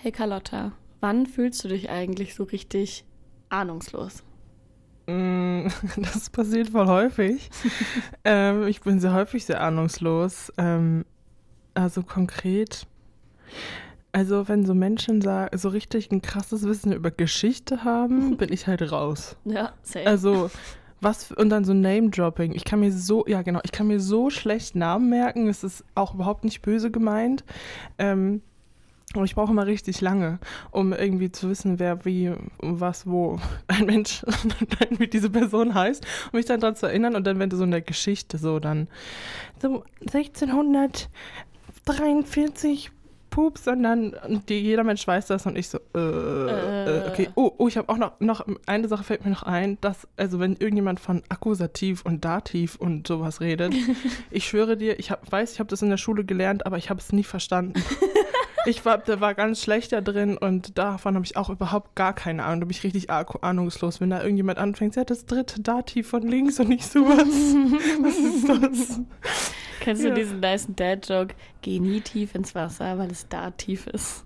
Hey Carlotta, wann fühlst du dich eigentlich so richtig ahnungslos? Mm, Das passiert voll häufig. ähm, ich bin sehr häufig sehr ahnungslos. Ähm, also konkret, also wenn so Menschen so richtig ein krasses Wissen über Geschichte haben, bin ich halt raus. Ja, safe. Also was und dann so Name-Dropping. Ich kann mir so, ja genau, ich kann mir so schlecht Namen merken. Es ist auch überhaupt nicht böse gemeint. Ähm, aber ich brauche immer richtig lange, um irgendwie zu wissen, wer wie, was, wo ein Mensch, wie diese Person heißt, um mich dann daran zu erinnern. Und dann, wenn du so in der Geschichte so dann so 1643 Pups und dann und die, jeder Mensch weiß das und ich so, äh, äh, okay. Oh, oh ich habe auch noch, noch, eine Sache fällt mir noch ein, dass, also wenn irgendjemand von Akkusativ und Dativ und sowas redet, ich schwöre dir, ich hab, weiß, ich habe das in der Schule gelernt, aber ich habe es nie verstanden. Ich war, war ganz schlecht da drin und davon habe ich auch überhaupt gar keine Ahnung. Da bin ich richtig ah- ahnungslos, wenn da irgendjemand anfängt, ja, das dritte Dativ von links und nicht sowas. Was ist das? Kennst ja. du diesen nice Dad-Joke? Geh nie tief ins Wasser, weil es da tief ist.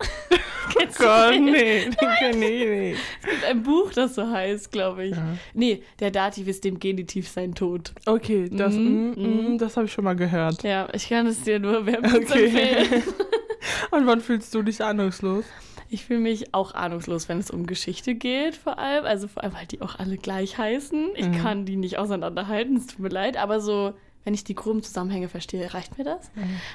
Kennst Gott, den? nee, nee, nee, nee. Es gibt ein Buch, das so heißt, glaube ich. Ja. Nee, der Dativ ist dem Genitiv sein Tod. Okay, das, Mhm, mm, mm, mhm. das habe ich schon mal gehört. Ja, ich kann es dir nur wärmstens Okay. empfehlen. Und wann fühlst du dich ahnungslos? Ich fühle mich auch ahnungslos, wenn es um Geschichte geht, vor allem. Also vor allem, weil die auch alle gleich heißen. Ich Mhm. kann die nicht auseinanderhalten, es tut mir leid, aber so, wenn ich die groben Zusammenhänge verstehe, reicht mir das.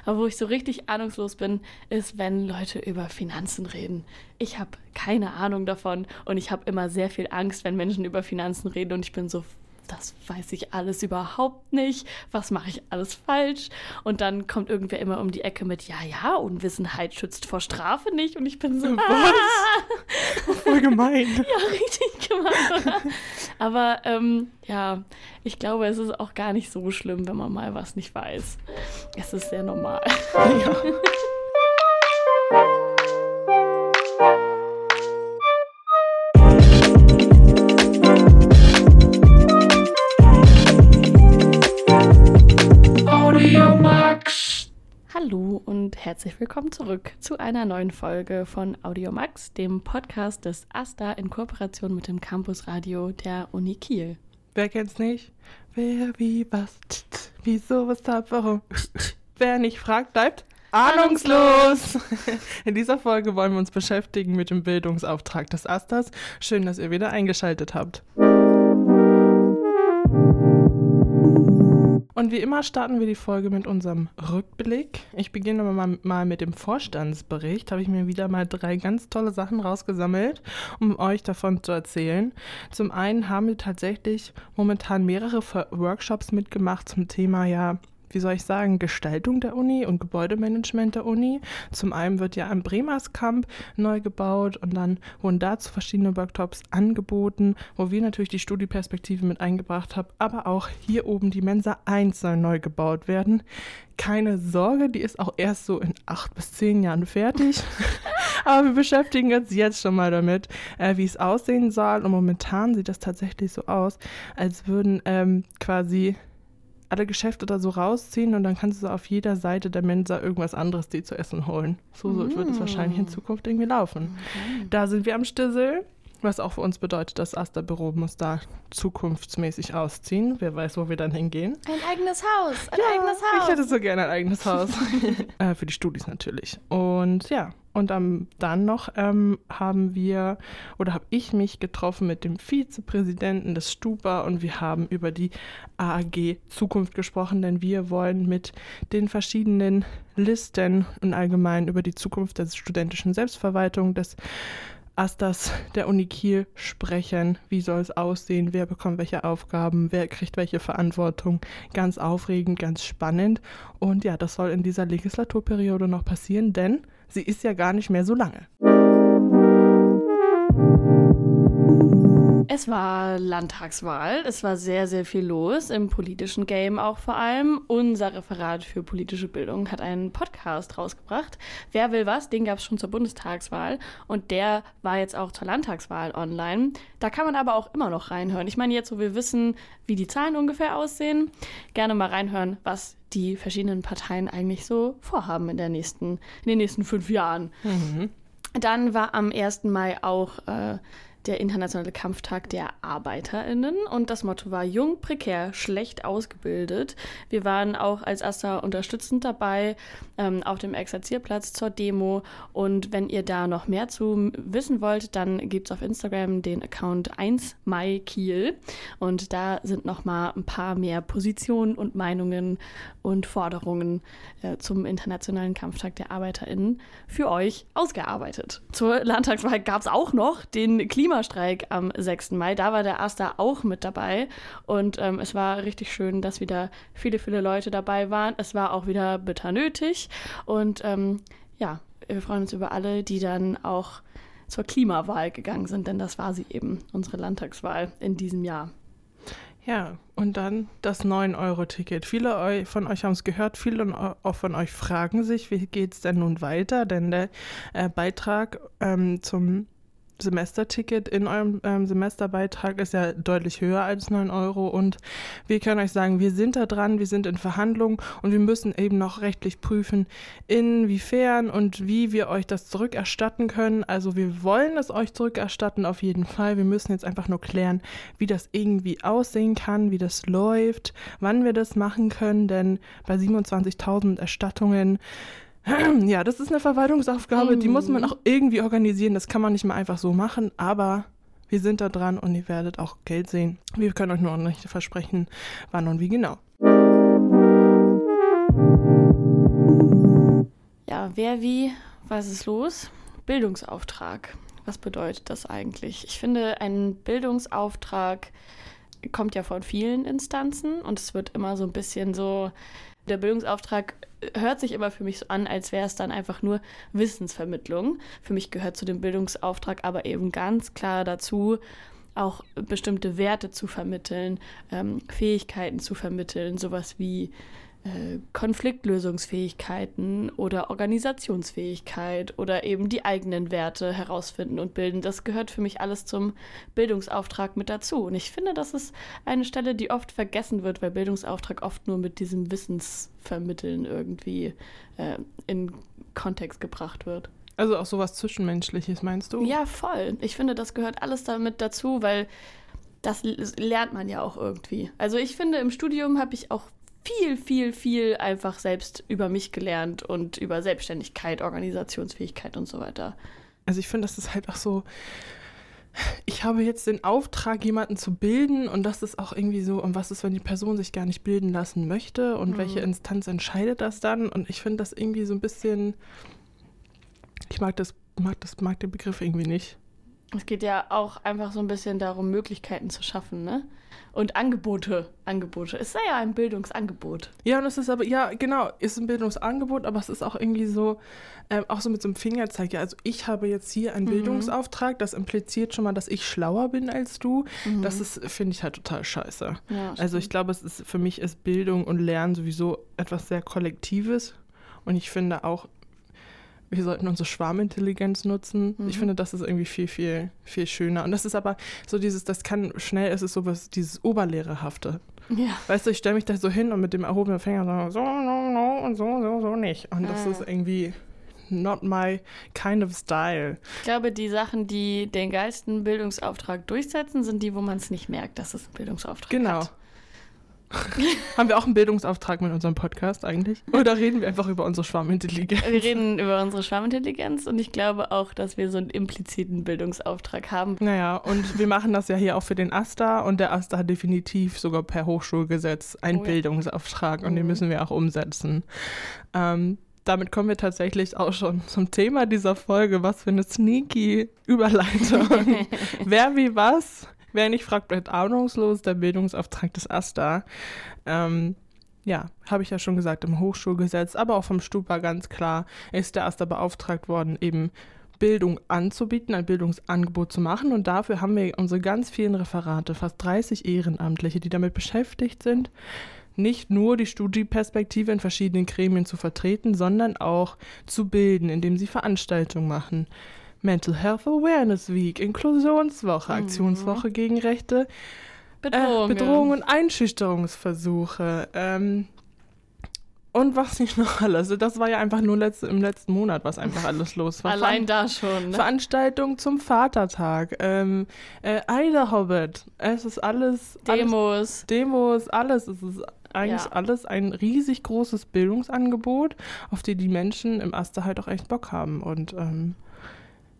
Aber wo ich so richtig ahnungslos bin, ist, wenn Leute über Finanzen reden. Ich habe keine Ahnung davon und ich habe immer sehr viel Angst, wenn Menschen über Finanzen reden und ich bin so, das weiß ich alles überhaupt nicht. Was mache ich alles falsch? Und dann kommt irgendwer immer um die Ecke mit, ja, ja, Unwissenheit schützt vor Strafe nicht. Und ich bin so, Was? ah, Voll gemein. ja, richtig oder? Aber ähm, ja, ich glaube, es ist auch gar nicht so schlimm, wenn man mal was nicht weiß. Es ist sehr normal. Ja. herzlich willkommen zurück zu einer neuen Folge von Audiomax, dem Podcast des AStA in Kooperation mit dem Campusradio der Uni Kiel. Wer kennt's nicht? Wer, wie, was, tsch, tsch, wieso, weshalb, warum? Wer nicht fragt, bleibt ahnungslos. In dieser Folge wollen wir uns beschäftigen mit dem Bildungsauftrag des Asters. Schön, dass ihr wieder eingeschaltet habt. Und wie immer starten wir die Folge mit unserem Rückblick. Ich beginne mal, mal mit dem Vorstandsbericht. Habe ich mir wieder mal drei ganz tolle Sachen rausgesammelt, um euch davon zu erzählen. Zum einen haben wir tatsächlich momentan mehrere Workshops mitgemacht zum Thema, ja, wie soll ich sagen, Gestaltung der Uni und Gebäudemanagement der Uni. Zum einen wird ja am Bremerskamp neu gebaut und dann wurden dazu verschiedene Workshops angeboten, wo wir natürlich die Studieperspektive mit eingebracht haben, aber auch hier oben die Mensa 1 soll neu gebaut werden. Keine Sorge, die ist auch erst so in acht bis zehn Jahren fertig. Aber wir beschäftigen uns jetzt schon mal damit, äh, wie es aussehen soll. Und momentan sieht das tatsächlich so aus, als würden ähm, quasi alle Geschäfte da so rausziehen und dann kannst du so auf jeder Seite der Mensa irgendwas anderes dir zu essen holen. So, so wird es wahrscheinlich in Zukunft irgendwie laufen. Da sind wir am Stissel, was auch für uns bedeutet, das Aster-Büro muss da zukunftsmäßig ausziehen. Wer weiß, wo wir dann hingehen. Ein eigenes Haus, ein Ich hätte so gerne ein eigenes Haus. äh, für die Studis natürlich. Und ja, und ähm, dann noch ähm, haben wir oder habe ich mich getroffen mit dem Vizepräsidenten des Stupa und wir haben über die AAG Zukunft gesprochen, denn wir wollen mit den verschiedenen Listen und allgemein über die Zukunft der studentischen Selbstverwaltung des Asters der Uni Kiel sprechen. Wie soll es aussehen? Wer bekommt welche Aufgaben? Wer kriegt welche Verantwortung? Ganz aufregend, ganz spannend. Und ja, das soll in dieser Legislaturperiode noch passieren, denn sie ist ja gar nicht mehr so lange. Es war Landtagswahl. Es war sehr, sehr viel los im politischen Game auch vor allem. Unser Referat für politische Bildung hat einen Podcast rausgebracht. Wer will was? Den gab es schon zur Bundestagswahl. Und der war jetzt auch zur Landtagswahl online. Da kann man aber auch immer noch reinhören. Ich meine, jetzt, wo wir wissen, wie die Zahlen ungefähr aussehen, gerne mal reinhören, was die verschiedenen Parteien eigentlich so vorhaben in, der nächsten, in den nächsten fünf Jahren. Mhm. Dann war am 1. Mai auch äh, der internationale Kampftag der ArbeiterInnen und das Motto war jung, prekär, schlecht ausgebildet. Wir waren auch als Asta unterstützend dabei ähm, auf dem Exerzierplatz zur Demo und wenn ihr da noch mehr zu wissen wollt, dann gibt es auf Instagram den Account 1 Mai Kiel und da sind noch mal ein paar mehr Positionen und Meinungen und Forderungen äh, zum internationalen Kampftag der ArbeiterInnen für euch ausgearbeitet. Zur Landtagswahl gab es auch noch den Klima Klimastreik am 6. Mai. Da war der Asta auch mit dabei. Und ähm, es war richtig schön, dass wieder viele, viele Leute dabei waren. Es war auch wieder bitter nötig. Und ähm, ja, wir freuen uns über alle, die dann auch zur Klimawahl gegangen sind, denn das war sie eben, unsere Landtagswahl in diesem Jahr. Ja, und dann das 9-Euro-Ticket. Viele von euch haben es gehört, viele auch von euch fragen sich, wie geht es denn nun weiter? Denn der äh, Beitrag ähm, zum Semesterticket in eurem ähm, Semesterbeitrag ist ja deutlich höher als 9 Euro und wir können euch sagen, wir sind da dran, wir sind in Verhandlungen und wir müssen eben noch rechtlich prüfen, inwiefern und wie wir euch das zurückerstatten können. Also wir wollen es euch zurückerstatten auf jeden Fall. Wir müssen jetzt einfach nur klären, wie das irgendwie aussehen kann, wie das läuft, wann wir das machen können, denn bei 27.000 Erstattungen ja, das ist eine Verwaltungsaufgabe, mhm. die muss man mhm. auch irgendwie organisieren. Das kann man nicht mal einfach so machen, aber wir sind da dran und ihr werdet auch Geld sehen. Wir können euch nur noch nicht versprechen, wann und wie genau. Ja, wer wie, was ist los? Bildungsauftrag. Was bedeutet das eigentlich? Ich finde, ein Bildungsauftrag kommt ja von vielen Instanzen und es wird immer so ein bisschen so der Bildungsauftrag hört sich immer für mich so an, als wäre es dann einfach nur Wissensvermittlung. Für mich gehört zu dem Bildungsauftrag aber eben ganz klar dazu, auch bestimmte Werte zu vermitteln, ähm, Fähigkeiten zu vermitteln, sowas wie Konfliktlösungsfähigkeiten oder Organisationsfähigkeit oder eben die eigenen Werte herausfinden und bilden. Das gehört für mich alles zum Bildungsauftrag mit dazu. Und ich finde, das ist eine Stelle, die oft vergessen wird, weil Bildungsauftrag oft nur mit diesem Wissensvermitteln irgendwie äh, in Kontext gebracht wird. Also auch sowas Zwischenmenschliches, meinst du? Ja, voll. Ich finde, das gehört alles damit dazu, weil das lernt man ja auch irgendwie. Also ich finde, im Studium habe ich auch viel, viel, viel einfach selbst über mich gelernt und über Selbstständigkeit, Organisationsfähigkeit und so weiter. Also ich finde, das ist halt auch so, ich habe jetzt den Auftrag, jemanden zu bilden und das ist auch irgendwie so, und was ist, wenn die Person sich gar nicht bilden lassen möchte und mhm. welche Instanz entscheidet das dann? Und ich finde das irgendwie so ein bisschen, ich mag das, mag das, mag den Begriff irgendwie nicht. Es geht ja auch einfach so ein bisschen darum, Möglichkeiten zu schaffen, ne? Und Angebote, Angebote. Es sei ja ein Bildungsangebot. Ja, und es ist aber, ja, genau, ist ein Bildungsangebot, aber es ist auch irgendwie so, äh, auch so mit so einem Fingerzeig. Ja, also ich habe jetzt hier einen mhm. Bildungsauftrag, das impliziert schon mal, dass ich schlauer bin als du. Mhm. Das ist, finde ich halt total scheiße. Ja, also ich glaube, es ist, für mich ist Bildung und Lernen sowieso etwas sehr Kollektives. Und ich finde auch, wir sollten unsere Schwarmintelligenz nutzen. Mhm. Ich finde, das ist irgendwie viel, viel, viel schöner. Und das ist aber so dieses, das kann schnell, es ist sowas, dieses Oberlehrerhafte. Ja. Weißt du, ich stelle mich da so hin und mit dem erhobenen Finger so, so, no, no und so, so, so nicht. Und das ah. ist irgendwie not my kind of style. Ich glaube, die Sachen, die den geilsten Bildungsauftrag durchsetzen, sind die, wo man es nicht merkt, dass es ein Bildungsauftrag genau. hat. Haben wir auch einen Bildungsauftrag mit unserem Podcast eigentlich? Oder reden wir einfach über unsere Schwarmintelligenz? Wir reden über unsere Schwarmintelligenz und ich glaube auch, dass wir so einen impliziten Bildungsauftrag haben. Naja, und wir machen das ja hier auch für den AStA und der AStA hat definitiv sogar per Hochschulgesetz einen oh ja. Bildungsauftrag und mhm. den müssen wir auch umsetzen. Ähm, damit kommen wir tatsächlich auch schon zum Thema dieser Folge. Was für eine sneaky Überleitung. Wer wie was? Wer nicht fragt, bleibt ahnungslos. Der Bildungsauftrag des AStA. Ähm, ja, habe ich ja schon gesagt, im Hochschulgesetz, aber auch vom Stupa ganz klar ist der AStA beauftragt worden, eben Bildung anzubieten, ein Bildungsangebot zu machen. Und dafür haben wir unsere ganz vielen Referate, fast 30 Ehrenamtliche, die damit beschäftigt sind, nicht nur die Studieperspektive in verschiedenen Gremien zu vertreten, sondern auch zu bilden, indem sie Veranstaltungen machen. Mental Health Awareness Week, Inklusionswoche, mhm. Aktionswoche gegen rechte Bedrohungen, äh, Bedrohungen und Einschüchterungsversuche. Ähm, und was nicht noch alles. Das war ja einfach nur letzte, im letzten Monat, was einfach alles los war. Allein da schon. Ne? Veranstaltung zum Vatertag. Ähm, äh, Eiderhobbit. Es ist alles. Demos. Alles, Demos, alles. Es ist eigentlich ja. alles ein riesig großes Bildungsangebot, auf die die Menschen im Aster halt auch echt Bock haben. Und ähm,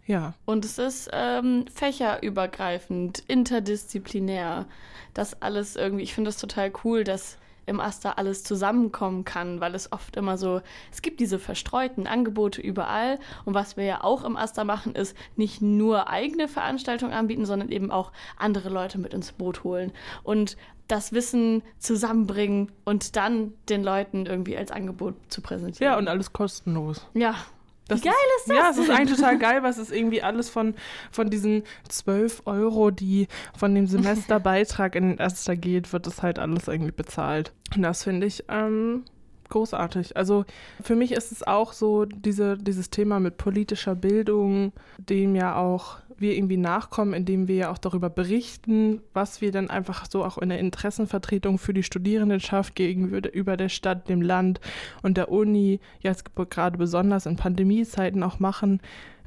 ja. Und es ist ähm, fächerübergreifend, interdisziplinär. Das alles irgendwie, ich finde das total cool, dass im Aster alles zusammenkommen kann, weil es oft immer so, es gibt diese verstreuten Angebote überall. Und was wir ja auch im Aster machen, ist nicht nur eigene Veranstaltungen anbieten, sondern eben auch andere Leute mit ins Boot holen. Und das Wissen zusammenbringen und dann den Leuten irgendwie als Angebot zu präsentieren. Ja, und alles kostenlos. Ja, das geil ist, ist das? Ja, es ist eigentlich total geil, was ist irgendwie alles von, von diesen 12 Euro, die von dem Semesterbeitrag in den Erster geht, wird das halt alles irgendwie bezahlt. Und das finde ich ähm, großartig. Also für mich ist es auch so, diese, dieses Thema mit politischer Bildung, dem ja auch wir irgendwie nachkommen, indem wir ja auch darüber berichten, was wir dann einfach so auch in der Interessenvertretung für die Studierendenschaft gegenüber der Stadt, dem Land und der Uni jetzt gerade besonders in Pandemiezeiten auch machen,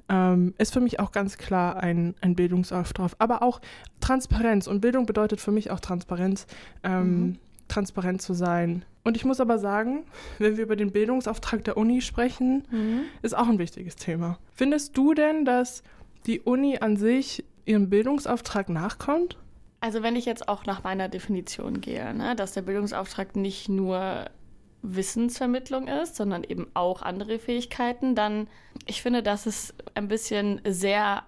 ähm, ist für mich auch ganz klar ein, ein Bildungsauftrag. Aber auch Transparenz. Und Bildung bedeutet für mich auch Transparenz. Ähm, mhm. Transparent zu sein. Und ich muss aber sagen, wenn wir über den Bildungsauftrag der Uni sprechen, mhm. ist auch ein wichtiges Thema. Findest du denn, dass die Uni an sich ihrem Bildungsauftrag nachkommt? Also wenn ich jetzt auch nach meiner Definition gehe, ne, dass der Bildungsauftrag nicht nur Wissensvermittlung ist, sondern eben auch andere Fähigkeiten, dann ich finde, dass es ein bisschen sehr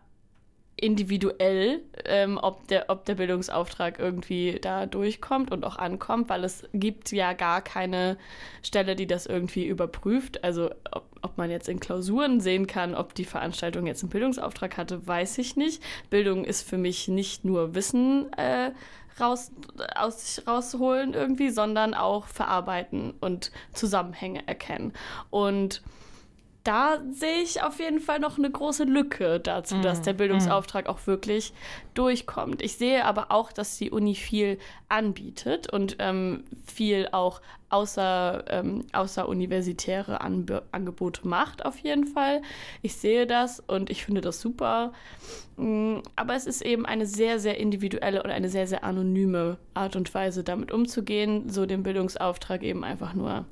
individuell, ähm, ob, der, ob der Bildungsauftrag irgendwie da durchkommt und auch ankommt, weil es gibt ja gar keine Stelle, die das irgendwie überprüft. Also ob, ob man jetzt in Klausuren sehen kann, ob die Veranstaltung jetzt einen Bildungsauftrag hatte, weiß ich nicht. Bildung ist für mich nicht nur Wissen äh, raus, aus sich rausholen irgendwie, sondern auch verarbeiten und Zusammenhänge erkennen. Und da sehe ich auf jeden Fall noch eine große Lücke dazu, mm, dass der Bildungsauftrag mm. auch wirklich durchkommt. Ich sehe aber auch, dass die Uni viel anbietet und ähm, viel auch außer, ähm, außeruniversitäre Anbe Angebote macht, auf jeden Fall. Ich sehe das und ich finde das super. Mm, aber es ist eben eine sehr, sehr individuelle und eine sehr, sehr anonyme Art und Weise, damit umzugehen, so den Bildungsauftrag eben einfach nur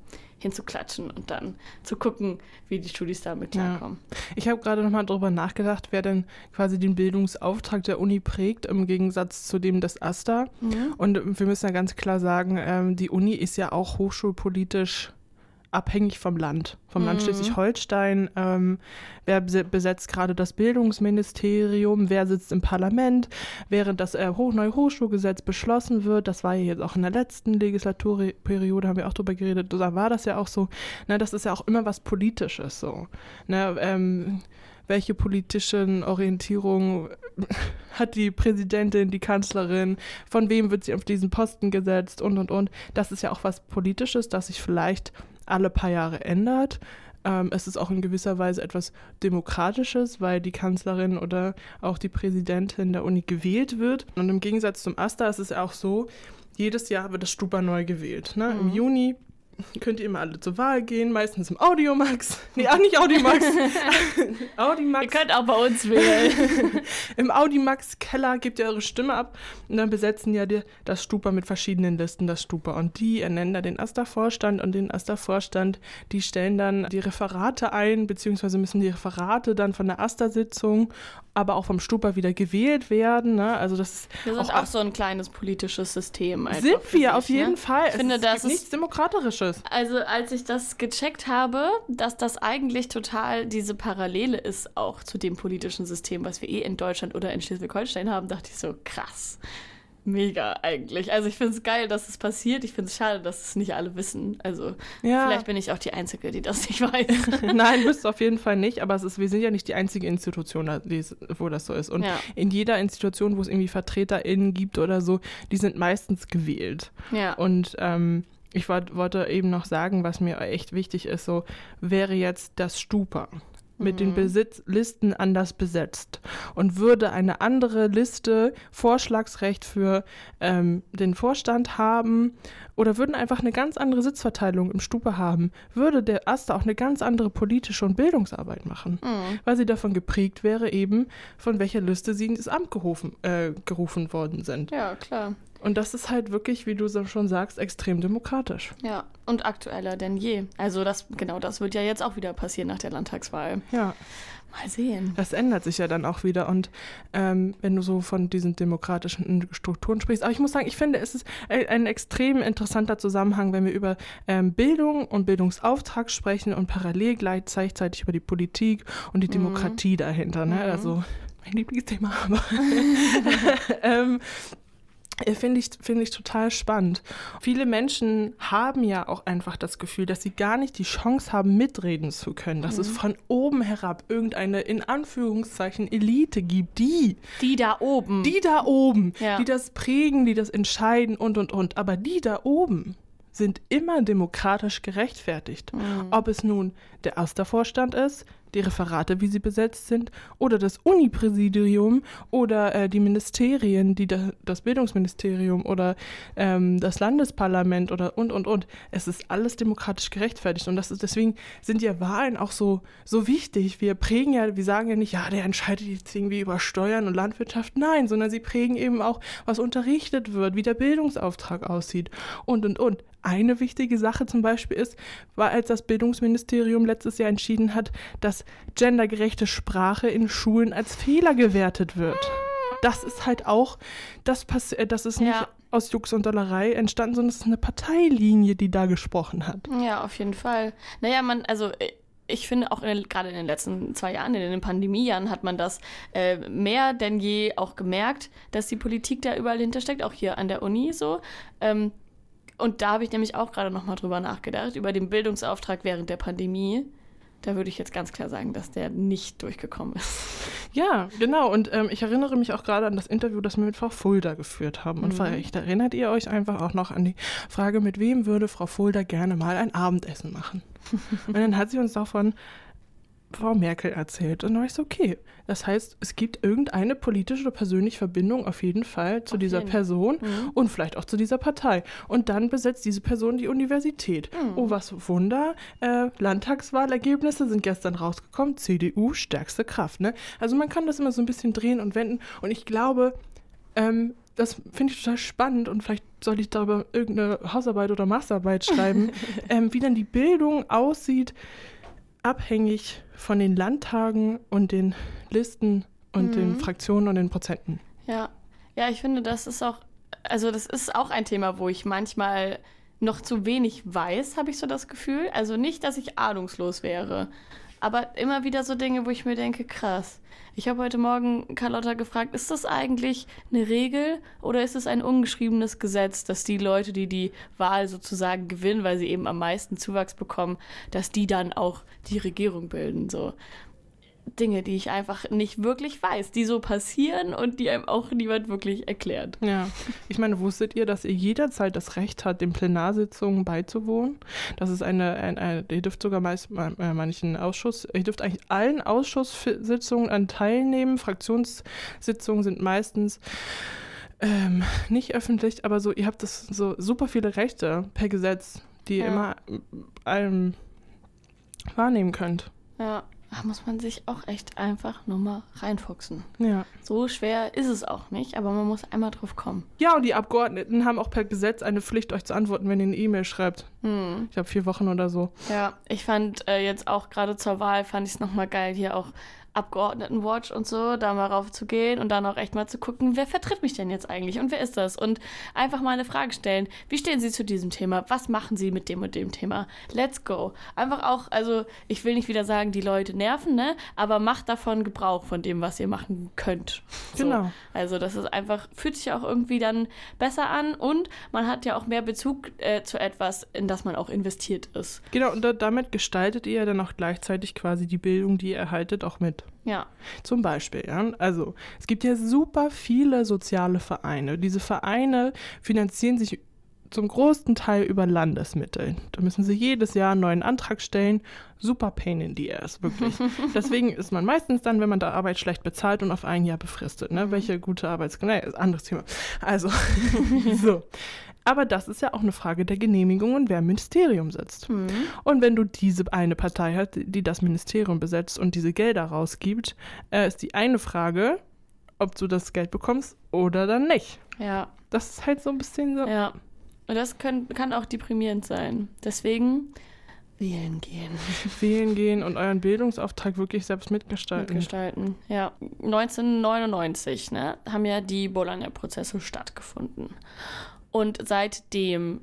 hinzuklatschen und dann zu gucken, wie die Studis damit klarkommen. Ja. Ich habe gerade nochmal darüber nachgedacht, wer denn quasi den Bildungsauftrag der Uni prägt, im Gegensatz zu dem des AStA. Mhm. Und wir müssen ja ganz klar sagen, ähm, die Uni ist ja auch hochschulpolitisch abhängig vom Land, vom mhm. Land Schleswig-Holstein. Ähm, wer besetzt gerade das Bildungsministerium? Wer sitzt im Parlament? Während das äh, neue Hochschulgesetz beschlossen wird, das war ja jetzt auch in der letzten Legislaturperiode, haben wir auch darüber geredet, da war das ja auch so, ne, das ist ja auch immer was Politisches so. Ne, ähm, welche politischen Orientierungen hat die Präsidentin, die Kanzlerin, von wem wird sie auf diesen Posten gesetzt und und und. Das ist ja auch was Politisches, das sich vielleicht alle paar Jahre ändert. Ähm, es ist auch in gewisser Weise etwas Demokratisches, weil die Kanzlerin oder auch die Präsidentin der Uni gewählt wird. Und im Gegensatz zum AStA ist es ja auch so, jedes Jahr wird das Stupa neu gewählt. Ne? Mhm. Im Juni könnt ihr immer alle zur Wahl gehen, meistens im Audiomax. Nee, auch nicht Audiomax. Audimax. Ihr könnt auch bei uns wählen. Im Audimax Keller gebt ihr eure Stimme ab und dann besetzen ja die, das Stupa mit verschiedenen Listen das Stupa und die ernennen da den Asta-Vorstand und den Asta-Vorstand, die stellen dann die Referate ein, beziehungsweise müssen die Referate dann von der Asta-Sitzung aber auch vom Stupa wieder gewählt werden. Ne? Also das ist wir sind auch, auch, so ein kleines politisches System. Sind wir auf jeden ne? Fall. Ich finde, das ist nichts Demokratisches. Also als ich das gecheckt habe, dass das eigentlich total diese Parallele ist auch zu dem politischen System, was wir eh in Deutschland oder in Schleswig-Holstein haben, dachte ich so krass. mega eigentlich. Also ich finde es geil, dass es passiert. Ich finde es schade, dass es nicht alle wissen. Also Ja. vielleicht bin ich auch die Einzige, die das nicht weiß. Nein, bist du auf jeden Fall nicht, aber es ist, wir sind ja nicht die einzige Institution, wo das so ist. Und Ja. in jeder Institution, wo es irgendwie VertreterInnen gibt oder so, die sind meistens gewählt. ja. Und ähm, ich wollt, wollte eben noch sagen, was mir echt wichtig ist, so wäre jetzt das Stupa mit den Besitzlisten anders besetzt und würde eine andere Liste Vorschlagsrecht für ähm, den Vorstand haben oder würden einfach eine ganz andere Sitzverteilung im Stupa haben, würde der Aster auch eine ganz andere politische und Bildungsarbeit machen, Mhm. weil sie davon geprägt wäre eben, von welcher Liste sie ins Amt gerufen, äh, gerufen worden sind. ja, klar. Und das ist halt wirklich, wie du so schon sagst, extrem demokratisch. Ja, und aktueller denn je. Also das, genau das wird ja jetzt auch wieder passieren nach der Landtagswahl. Ja, Mal sehen. das ändert sich ja dann auch wieder. Und ähm, wenn du so von diesen demokratischen Strukturen sprichst, aber ich muss sagen, ich finde, es ist ein, ein extrem interessanter Zusammenhang, wenn wir über ähm, Bildung und Bildungsauftrag sprechen und parallel gleichzeitig über die Politik und die Demokratie dahinter. Ne? Mhm. Also mein Lieblingsthema, aber ähm, äh, Finde ich, finde ich total spannend. Viele Menschen haben ja auch einfach das Gefühl, dass sie gar nicht die Chance haben, mitreden zu können. Dass es von oben herab irgendeine, in Anführungszeichen, Elite gibt, die, Die da oben. die da oben, Ja. die das prägen, die das entscheiden und, und, und. Aber die da oben sind immer demokratisch gerechtfertigt. Ob es nun der Astervorstand ist, die Referate, wie sie besetzt sind, oder das Unipräsidium oder äh, die Ministerien, die da, das Bildungsministerium oder ähm, das Landesparlament oder und, und, und. Es ist alles demokratisch gerechtfertigt. Und das ist, deswegen sind ja Wahlen auch so, so wichtig. Wir prägen ja, wir sagen ja nicht, ja, der entscheidet jetzt irgendwie über Steuern und Landwirtschaft. Nein, sondern sie prägen eben auch, was unterrichtet wird, wie der Bildungsauftrag aussieht und, und, und. Eine wichtige Sache zum Beispiel ist, war, als das Bildungsministerium letztes Jahr entschieden hat, dass gendergerechte Sprache in Schulen als Fehler gewertet wird. Das ist halt auch, das, pass äh, das ist nicht Ja. aus Jux und Dollerei entstanden, sondern es ist eine Parteilinie, die da gesprochen hat. Ja, auf jeden Fall. Naja, man, also äh, ich finde auch den, gerade in den letzten zwei Jahren, in den Pandemiejahren, hat man das äh, mehr denn je auch gemerkt, dass die Politik da überall hintersteckt, auch hier an der Uni so. Ähm, und da habe ich nämlich auch gerade nochmal drüber nachgedacht, über den Bildungsauftrag während der Pandemie. Da würde ich jetzt ganz klar sagen, dass der nicht durchgekommen ist. Ja, genau. Und ähm, ich erinnere mich auch gerade an das Interview, das wir mit Frau Fulda geführt haben. Und vielleicht erinnert ihr euch einfach auch noch an die Frage, mit wem würde Frau Fulda gerne mal ein Abendessen machen? Und dann hat sie uns davon Frau Merkel erzählt. Und dann war ich so, okay. Das heißt, es gibt irgendeine politische oder persönliche Verbindung auf jeden Fall zu Auf dieser jeden. Person und vielleicht auch zu dieser Partei. Und dann besetzt diese Person die Universität. Oh, was Wunder. Äh, Landtagswahlergebnisse sind gestern rausgekommen. CDU, stärkste Kraft. Ne? Also man kann das immer so ein bisschen drehen und wenden. Und ich glaube, ähm, das finde ich total spannend und vielleicht soll ich darüber irgendeine Hausarbeit oder Masterarbeit schreiben, ähm, wie dann die Bildung aussieht, abhängig von den Landtagen und den Listen und den Fraktionen und den Prozenten. Ja, ja, ich finde, das ist auch, also das ist auch ein Thema, wo ich manchmal noch zu wenig weiß, habe ich so das Gefühl. Also nicht, dass ich ahnungslos wäre, aber immer wieder so Dinge, wo ich mir denke, krass. Ich habe heute Morgen Carlotta gefragt, ist das eigentlich eine Regel oder ist es ein ungeschriebenes Gesetz, dass die Leute, die die Wahl sozusagen gewinnen, weil sie eben am meisten Zuwachs bekommen, dass die dann auch die Regierung bilden, so. Dinge, die ich einfach nicht wirklich weiß, die so passieren und die einem auch niemand wirklich erklärt. Ja, ich meine, wusstet ihr, dass ihr jederzeit das Recht habt, den Plenarsitzungen beizuwohnen? Das ist eine, ein, ein, ihr dürft sogar meist äh, manchen Ausschuss, ihr dürft eigentlich allen Ausschusssitzungen an teilnehmen. Fraktionssitzungen sind meistens ähm, nicht öffentlich, aber so, ihr habt das so super viele Rechte per Gesetz, die ihr Ja. immer ähm, wahrnehmen könnt. Ja, da muss man sich auch echt einfach nur mal reinfuchsen. Ja. So schwer ist es auch nicht, aber man muss einmal drauf kommen. Ja, und die Abgeordneten haben auch per Gesetz eine Pflicht, euch zu antworten, wenn ihr eine E-Mail schreibt. Hm. Ich glaube, vier Wochen oder so. Ja, ich fand äh, jetzt auch gerade zur Wahl, fand ich es nochmal geil, hier auch Abgeordnetenwatch und so, da mal rauf zu gehen und dann auch echt mal zu gucken, wer vertritt mich denn jetzt eigentlich und wer ist das? Und einfach mal eine Frage stellen. Wie stehen Sie zu diesem Thema? Was machen Sie mit dem und dem Thema? Let's go. Einfach auch, also ich will nicht wieder sagen, die Leute nerven, ne? Aber macht davon Gebrauch von dem, was ihr machen könnt. So. Genau. Also das ist einfach, fühlt sich auch irgendwie dann besser an und man hat ja auch mehr Bezug äh, zu etwas, in das man auch investiert ist. Genau, und da, damit gestaltet ihr dann auch gleichzeitig quasi die Bildung, die ihr erhaltet, auch mit. Ja. Zum Beispiel, ja. Also, es gibt ja super viele soziale Vereine. Diese Vereine finanzieren sich zum großen Teil über Landesmittel. Da müssen sie jedes Jahr einen neuen Antrag stellen. Super pain in the ass, wirklich. Deswegen ist man meistens dann, wenn man da Arbeit schlecht bezahlt und auf ein Jahr befristet. Ne? Welche gute Arbeits... Naja, ist ein anderes Thema. Also, so. Aber das ist ja auch eine Frage der Genehmigung und wer im Ministerium sitzt. Mhm. Und wenn du diese eine Partei hast, die das Ministerium besetzt und diese Gelder rausgibt, äh, ist die eine Frage, ob du das Geld bekommst oder dann nicht. Ja. Das ist halt so ein bisschen so. Ja. Und das können, kann auch deprimierend sein. Deswegen wählen gehen. Wählen gehen und euren Bildungsauftrag wirklich selbst mitgestalten. Mitgestalten. Ja. 1999 ne, haben ja die Bologna-Prozesse stattgefunden. Und seitdem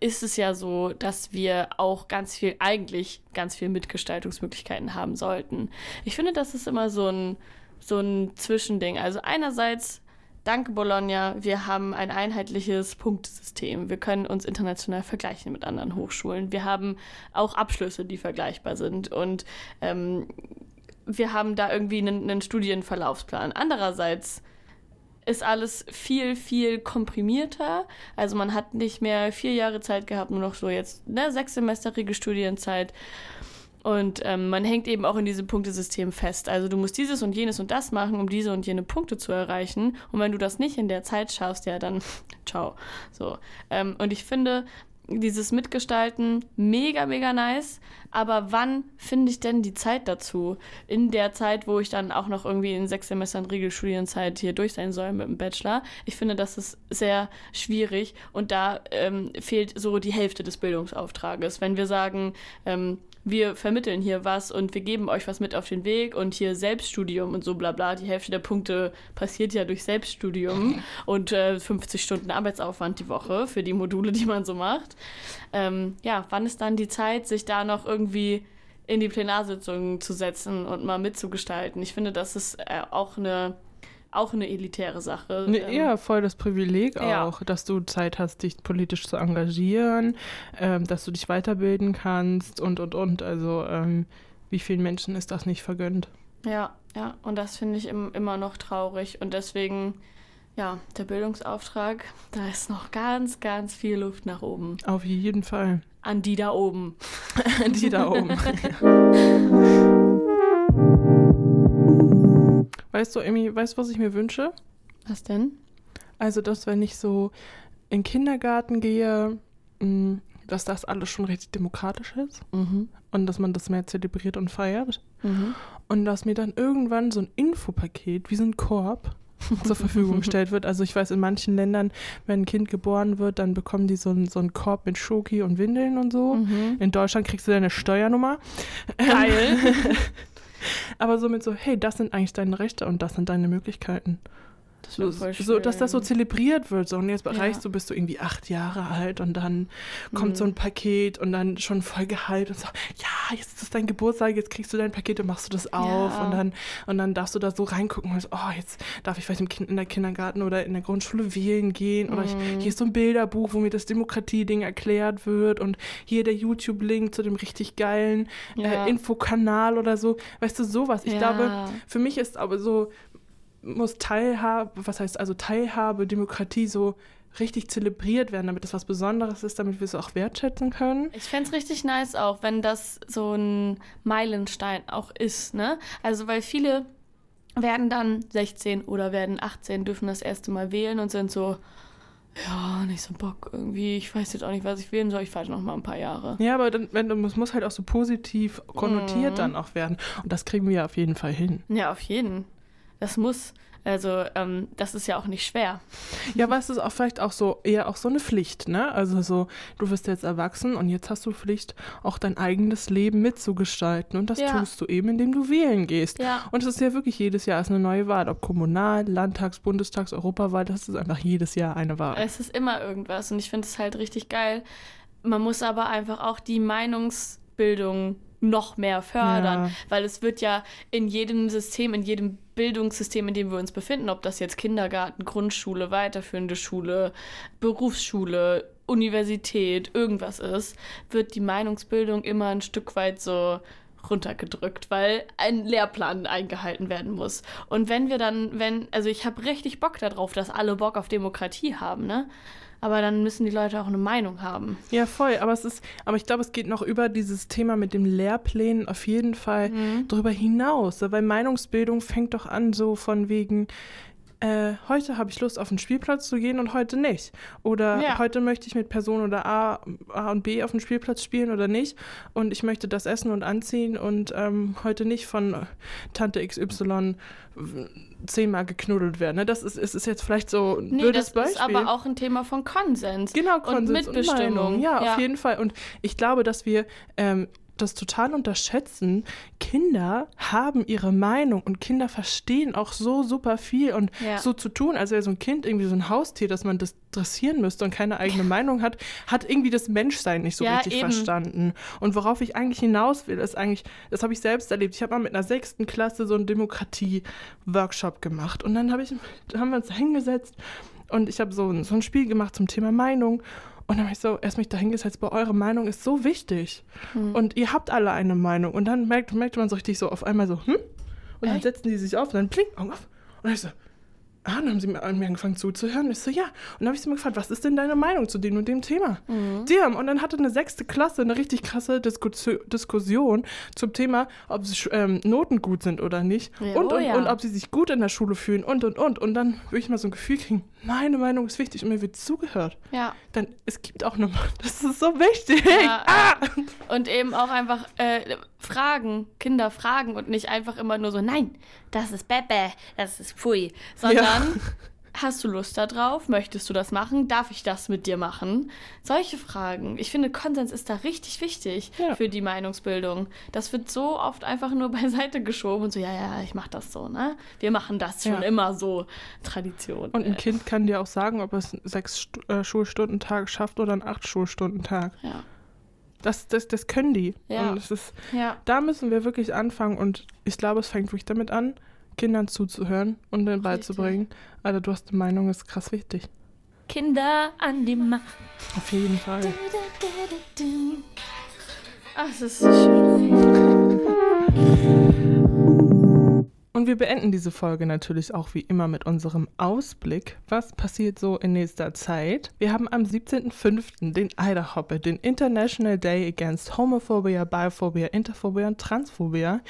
ist es ja so, dass wir auch ganz viel, eigentlich ganz viel Mitgestaltungsmöglichkeiten haben sollten. Ich finde, das ist immer so ein, so ein Zwischending. Also einerseits, danke Bologna, wir haben ein einheitliches Punktesystem. Wir können uns international vergleichen mit anderen Hochschulen. Wir haben auch Abschlüsse, die vergleichbar sind. Und ähm, wir haben da irgendwie einen, einen Studienverlaufsplan. Andererseits ist alles viel, viel komprimierter. Also man hat nicht mehr vier Jahre Zeit gehabt, nur noch so jetzt ne, sechs Semesterige Studienzeit. Und ähm, man hängt eben auch in diesem Punktesystem fest. Also du musst dieses und jenes und das machen, um diese und jene Punkte zu erreichen. Und wenn du das nicht in der Zeit schaffst, ja, dann ciao. So. Ähm, und ich finde, dieses Mitgestalten mega, mega nice. Aber wann finde ich denn die Zeit dazu? In der Zeit, wo ich dann auch noch irgendwie in sechs Semestern Regelstudienzeit hier durch sein soll mit dem Bachelor. Ich finde, das ist sehr schwierig und da ähm, fehlt so die Hälfte des Bildungsauftrages. Wenn wir sagen, ähm, wir vermitteln hier was und wir geben euch was mit auf den Weg und hier Selbststudium und so bla bla. Die Hälfte der Punkte passiert ja durch Selbststudium und äh, 50 Stunden Arbeitsaufwand die Woche für die Module, die man so macht. Ähm, ja, wann ist dann die Zeit, sich da noch irgendwie in die Plenarsitzung zu setzen und mal mitzugestalten? Ich finde, das ist äh, auch eine auch eine elitäre Sache. Ne, Ähm, ja, voll das Privileg Ja. auch, dass du Zeit hast, dich politisch zu engagieren, ähm, dass du dich weiterbilden kannst und, und, und. Also, ähm, wie vielen Menschen ist das nicht vergönnt? Ja, ja, und das finde ich im, immer noch traurig. Und deswegen, ja, der Bildungsauftrag, da ist noch ganz, ganz viel Luft nach oben. Auf jeden Fall. An die da oben. Die da oben. weißt du, Amy, weißt du, was ich mir wünsche? Was denn? Also, dass wenn ich so in den Kindergarten gehe, mh, dass das alles schon richtig demokratisch ist Mhm. und dass man das mehr zelebriert und feiert. Mhm. Und dass mir dann irgendwann so ein Infopaket, wie so ein Korb, zur Verfügung gestellt wird. Also ich weiß, in manchen Ländern, wenn ein Kind geboren wird, dann bekommen die so, einen- so einen Korb mit Schoki und Windeln und so. Mhm. In Deutschland kriegst du deine Steuernummer. Geil. Aber so mit so, hey, das sind eigentlich deine Rechte und das sind deine Möglichkeiten. Das So, wär voll so, dass das so zelebriert wird. So, und jetzt Ja. erreichst du, bist du irgendwie acht Jahre alt und dann kommt Mhm. so ein Paket und dann schon voll Gehalt und so, ja, jetzt ist es dein Geburtstag, jetzt kriegst du dein Paket und machst du das auf Ja. und dann und dann darfst du da so reingucken und so, oh, jetzt darf ich vielleicht im kind, in der Kindergarten oder in der Grundschule wählen gehen oder ich, Mhm. hier ist so ein Bilderbuch, wo mir das Demokratie-Ding erklärt wird und hier der YouTube-Link zu dem richtig geilen Ja. äh, Infokanal oder so. Weißt du, sowas. Ich Ja. glaube, für mich ist aber so, muss Teilhabe, was heißt also Teilhabe, Demokratie so richtig zelebriert werden, damit es was Besonderes ist, damit wir es auch wertschätzen können. Ich fände es richtig nice auch, wenn das so ein Meilenstein auch ist, ne? Also, weil viele werden dann 16 oder werden 18, dürfen das erste Mal wählen und sind so, ja, nicht so Bock irgendwie, ich weiß jetzt auch nicht, was ich wählen soll, ich warte noch mal ein paar Jahre. Ja, aber dann, wenn, es muss halt auch so positiv konnotiert Mhm. dann auch werden. Und das kriegen wir auf jeden Fall hin. Ja, auf jeden. Das muss, Also ähm, das ist ja auch nicht schwer. Ja, aber es ist auch vielleicht auch so eher auch so eine Pflicht, ne? Also so, du wirst jetzt erwachsen und jetzt hast du Pflicht, auch dein eigenes Leben mitzugestalten. Und das Ja. tust du eben, indem du wählen gehst. Ja. Und es ist ja wirklich jedes Jahr ist eine neue Wahl, ob Kommunal, Landtags, Bundestags, Europawahl, das ist einfach jedes Jahr eine Wahl. Es ist immer irgendwas und ich finde es halt richtig geil. Man muss aber einfach auch die Meinungsbildung noch mehr fördern, Ja. weil es wird ja in jedem System, in jedem Bildungssystem, in dem wir uns befinden, ob das jetzt Kindergarten, Grundschule, weiterführende Schule, Berufsschule, Universität, irgendwas ist, wird die Meinungsbildung immer ein Stück weit so runtergedrückt, weil ein Lehrplan eingehalten werden muss. Und wenn wir dann, wenn, also ich habe richtig Bock darauf, dass alle Bock auf Demokratie haben, ne? Aber dann müssen die Leute auch eine Meinung haben. Ja, voll. Aber es ist, aber ich glaube, es geht noch über dieses Thema mit dem Lehrplänen auf jeden Fall Mhm. drüber hinaus. Weil Meinungsbildung fängt doch an so von wegen, äh, heute habe ich Lust auf den Spielplatz zu gehen und heute nicht. Oder Ja. heute möchte ich mit Person oder A, A und B auf dem Spielplatz spielen oder nicht. Und ich möchte das essen und anziehen und ähm, heute nicht von Tante XY zehnmal geknuddelt werden. Ne? Das ist, ist, ist jetzt vielleicht so ein Nee, blödes das Beispiel. ist aber auch ein Thema von Konsens. Genau, Konsens und Mitbestimmung. Meinung. Ja, Ja. auf jeden Fall. Und ich glaube, dass wir ähm, das total unterschätzen. Kinder haben ihre Meinung und Kinder verstehen auch so super viel und Ja. so zu tun, als wäre so ein Kind irgendwie so ein Haustier, dass man das dressieren müsste und keine eigene Meinung hat, hat irgendwie das Menschsein nicht so Ja, richtig eben. verstanden. Und worauf ich eigentlich hinaus will, ist eigentlich, das habe ich selbst erlebt. Ich habe mal mit einer sechsten Klasse so einen Demokratie-Workshop gemacht und dann habe ich, haben wir uns hingesetzt und ich habe so, so ein Spiel gemacht zum Thema Meinung. Und dann habe ich so erst mich da hingesetzt, weil eure Meinung ist so wichtig. Hm. Und ihr habt alle eine Meinung. Und dann merkt, merkte man so richtig so auf einmal so, hm? Und dann Echt? setzen die sich auf und dann blinkt Augen auf. Und dann ich so, ah, dann haben sie mir, an mir angefangen zuzuhören. Und ich so, ja. Und dann habe ich sie mir gefragt, was ist denn deine Meinung zu dem und dem Thema? Mhm. Haben, und dann hatte eine sechste Klasse eine richtig krasse Disku Diskussion zum Thema, ob ähm, Noten gut sind oder nicht. Ja, und, oh und, ja. und ob sie sich gut in der Schule fühlen und, und, und. Und dann würde ich mal so ein Gefühl kriegen, meine Meinung ist wichtig und mir wird zugehört. Ja. Dann, es gibt auch eine, das ist so wichtig. Ja, ah! Und eben auch einfach äh, fragen, Kinder fragen und nicht einfach immer nur so, nein, das ist Bebe, das ist Pfui. Sondern, hast du Lust darauf? Möchtest du das machen? Darf ich das mit dir machen? Solche Fragen. Ich finde, Konsens ist da richtig wichtig Ja. für die Meinungsbildung. Das wird so oft einfach nur beiseite geschoben und so, ja, ja, ich mach das so, ne? Wir machen das schon Ja. immer so. Tradition. Und ein Kind kann dir auch sagen, ob es einen sechs äh, Schulstundentag schafft oder einen acht Schulstundentag. ja. Das, das, das können die. Ja. Und es ist, Ja. da müssen wir wirklich anfangen und ich glaube, es fängt wirklich damit an, Kindern zuzuhören und denen beizubringen. Alter, du hast eine Meinung, ist krass wichtig. Kinder an die Macht. Auf jeden Fall. Ach, es ist so schön. Und wir beenden diese Folge natürlich auch wie immer mit unserem Ausblick. Was passiert so in nächster Zeit? Wir haben am 17.05. den Eiderhoppe, den International Day Against Homophobia, Biphobia, Interphobia und Transphobia.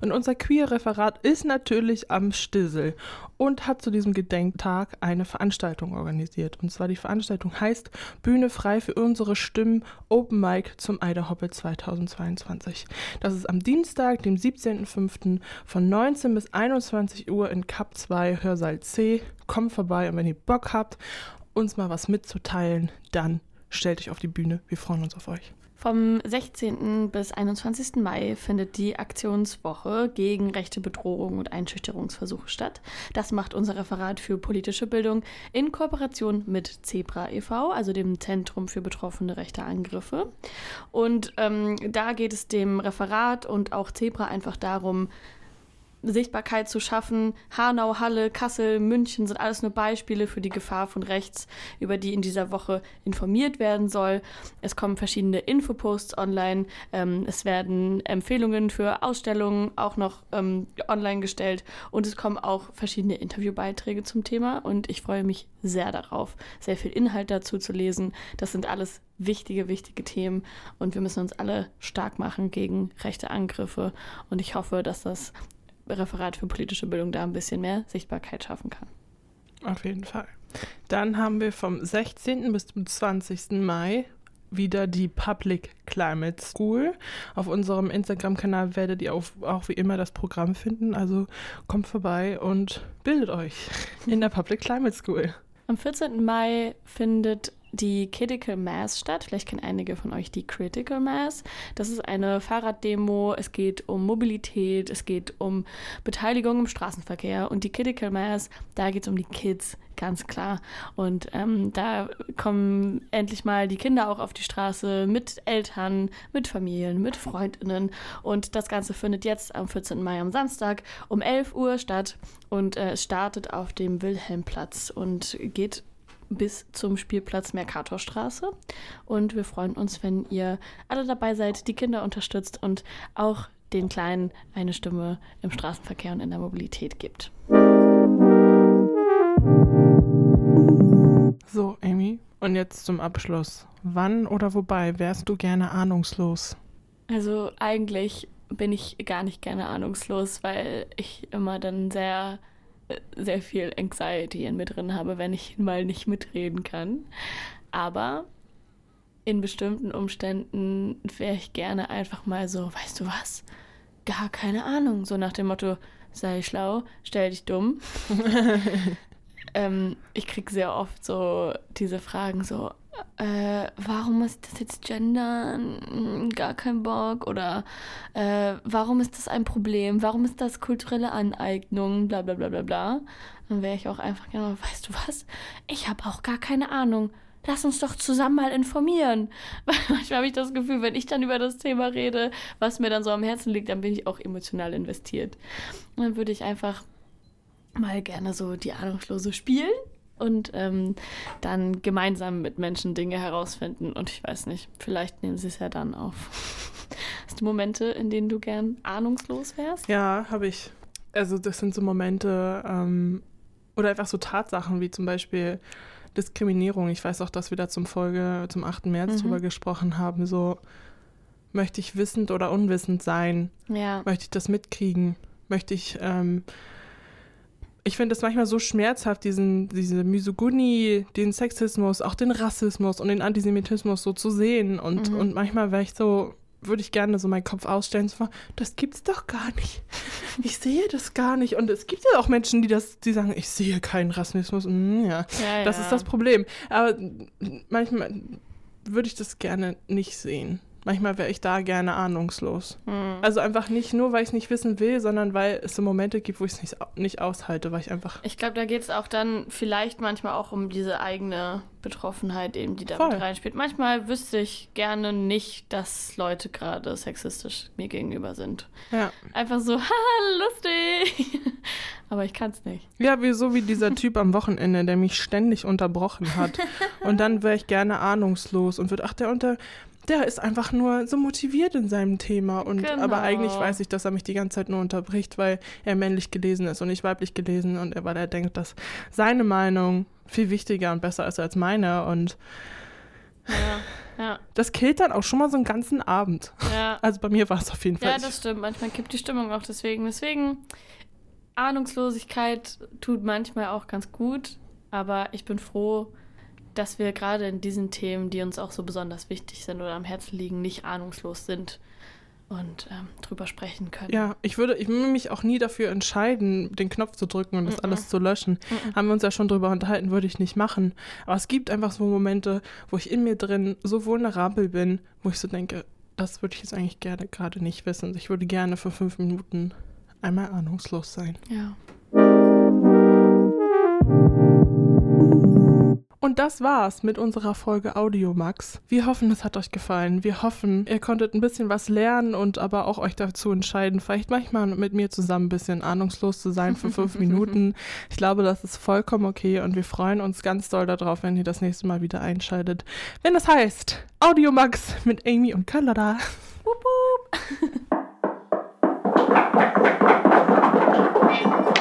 Und unser Queer-Referat ist natürlich am Stissel und hat zu diesem Gedenktag eine Veranstaltung organisiert. Und zwar die Veranstaltung heißt Bühne frei für unsere Stimmen Open Mic zum Eiderhoppe 2022. Das ist am Dienstag, dem 17.05. von 19 bis 21 Uhr in Cup 2 Hörsaal C. Kommt vorbei und wenn ihr Bock habt, uns mal was mitzuteilen, dann stellt euch auf die Bühne. Wir freuen uns auf euch. Vom 16. bis 21. Mai findet die Aktionswoche gegen rechte Bedrohung und Einschüchterungsversuche statt. Das macht unser Referat für politische Bildung in Kooperation mit Zebra e.V., also dem Zentrum für betroffene rechte Angriffe. Und ähm, da geht es dem Referat und auch Zebra einfach darum, Sichtbarkeit zu schaffen. Hanau, Halle, Kassel, München sind alles nur Beispiele für die Gefahr von rechts, über die in dieser Woche informiert werden soll. Es kommen verschiedene Infoposts online. Ähm, es werden Empfehlungen für Ausstellungen auch noch ähm, online gestellt und es kommen auch verschiedene Interviewbeiträge zum Thema und ich freue mich sehr darauf, sehr viel Inhalt dazu zu lesen. Das sind alles wichtige, wichtige Themen und wir müssen uns alle stark machen gegen rechte Angriffe und ich hoffe, dass das Referat für politische Bildung da ein bisschen mehr Sichtbarkeit schaffen kann. Auf jeden Fall. Dann haben wir vom 16. bis zum 20. Mai wieder die Public Climate School. Auf unserem Instagram-Kanal werdet ihr auch, auch wie immer das Programm finden. Also kommt vorbei und bildet euch in der Public Climate School. Am 14. Mai findet die Critical Mass statt. Vielleicht kennen einige von euch die Critical Mass. Das ist eine Fahrraddemo. Es geht um Mobilität, es geht um Beteiligung im Straßenverkehr. Und die Critical Mass, da geht es um die Kids, ganz klar. Und ähm, da kommen endlich mal die Kinder auch auf die Straße mit Eltern, mit Familien, mit Freundinnen. Und das Ganze findet jetzt am 14. Mai am Samstag um 11 Uhr statt. Und äh, es startet auf dem Wilhelmplatz und geht bis zum Spielplatz Mercatorstraße. Und wir freuen uns, wenn ihr alle dabei seid, die Kinder unterstützt und auch den Kleinen eine Stimme im Straßenverkehr und in der Mobilität gibt. So, Amy, und jetzt zum Abschluss. Wann oder wobei wärst du gerne ahnungslos? Also eigentlich bin ich gar nicht gerne ahnungslos, weil ich immer dann sehr sehr viel Anxiety in mir drin habe, wenn ich mal nicht mitreden kann. Aber in bestimmten Umständen wäre ich gerne einfach mal so, weißt du was? Gar keine Ahnung. So nach dem Motto, sei schlau, stell dich dumm. ähm, ich kriege sehr oft so diese Fragen so, äh, warum muss ich das jetzt gendern? Hm, gar kein Bock. Oder äh, warum ist das ein Problem? Warum ist das kulturelle Aneignung? Bla bla bla bla bla. Dann wäre ich auch einfach genau, weißt du was? Ich habe auch gar keine Ahnung. Lass uns doch zusammen mal informieren. Weil manchmal habe ich das Gefühl, wenn ich dann über das Thema rede, was mir dann so am Herzen liegt, dann bin ich auch emotional investiert. Dann würde ich einfach mal gerne so die Ahnungslose spielen und ähm, dann gemeinsam mit Menschen Dinge herausfinden. Und ich weiß nicht, vielleicht nehmen sie es ja dann auf. Hast du Momente, in denen du gern ahnungslos wärst? Ja, habe ich. Also das sind so Momente ähm, oder einfach so Tatsachen wie zum Beispiel Diskriminierung. Ich weiß auch, dass wir da zum Folge zum 8. März mhm. drüber gesprochen haben. So möchte ich wissend oder unwissend sein? Ja. Möchte ich das mitkriegen? Möchte ich ähm, ich finde es manchmal so schmerzhaft, diesen, diese Misogynie, den Sexismus, auch den Rassismus und den Antisemitismus so zu sehen. Und, mhm. und manchmal wäre ich so, würde ich gerne so meinen Kopf ausstellen, so, das gibt's doch gar nicht. Ich sehe das gar nicht. Und es gibt ja auch Menschen, die das, die sagen, ich sehe keinen Rassismus. Mm, ja, ja, das ja. ist das Problem. Aber manchmal würde ich das gerne nicht sehen manchmal wäre ich da gerne ahnungslos. Mhm. Also einfach nicht nur, weil ich es nicht wissen will, sondern weil es so Momente gibt, wo ich es nicht, nicht aushalte, weil ich einfach. Ich glaube, da geht es auch dann vielleicht manchmal auch um diese eigene Betroffenheit, eben, die da mit reinspielt. Manchmal wüsste ich gerne nicht, dass Leute gerade sexistisch mir gegenüber sind. Ja. Einfach so, haha, lustig. Aber ich kann es nicht. Ja, wie so wie dieser Typ am Wochenende, der mich ständig unterbrochen hat. Und dann wäre ich gerne ahnungslos und würde, ach, der unter der ist einfach nur so motiviert in seinem Thema. Und genau. aber eigentlich weiß ich, dass er mich die ganze Zeit nur unterbricht, weil er männlich gelesen ist und nicht weiblich gelesen und weil er denkt, dass seine Meinung viel wichtiger und besser ist als meine. Und ja, ja. das killt dann auch schon mal so einen ganzen Abend. Ja. Also bei mir war es auf jeden Fall. Ja, das stimmt. Manchmal kippt die Stimmung auch deswegen. Deswegen, Ahnungslosigkeit tut manchmal auch ganz gut, aber ich bin froh, dass wir gerade in diesen Themen, die uns auch so besonders wichtig sind oder am Herzen liegen, nicht ahnungslos sind und ähm, drüber sprechen können. Ja, ich würde, ich würde mich auch nie dafür entscheiden, den Knopf zu drücken und das mm -mm. alles zu löschen. Mm Haben wir uns ja schon drüber unterhalten, würde ich nicht machen. Aber es gibt einfach so Momente, wo ich in mir drin so vulnerabel bin, wo ich so denke, das würde ich jetzt eigentlich gerne gerade nicht wissen. Ich würde gerne für fünf Minuten einmal ahnungslos sein. Ja. Und das war's mit unserer Folge Audiomax. Wir hoffen, es hat euch gefallen. Wir hoffen, ihr konntet ein bisschen was lernen und aber auch euch dazu entscheiden, vielleicht manchmal mit mir zusammen ein bisschen ahnungslos zu sein für fünf Minuten. Ich glaube, das ist vollkommen okay und wir freuen uns ganz doll darauf, wenn ihr das nächste Mal wieder einschaltet. Wenn das heißt Audiomax mit Amy und Kanada. Wupp, wupp.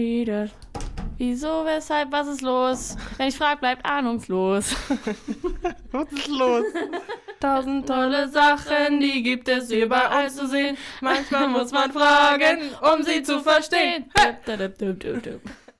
wie was? Der, die, das. Wieso, weshalb, was ist los? Wenn ich frage, bleibt ahnungslos. Was ist los? Tausend Tolle Sachen, die gibt es überall zu sehen. Manchmal muss man fragen, um sie zu verstehen.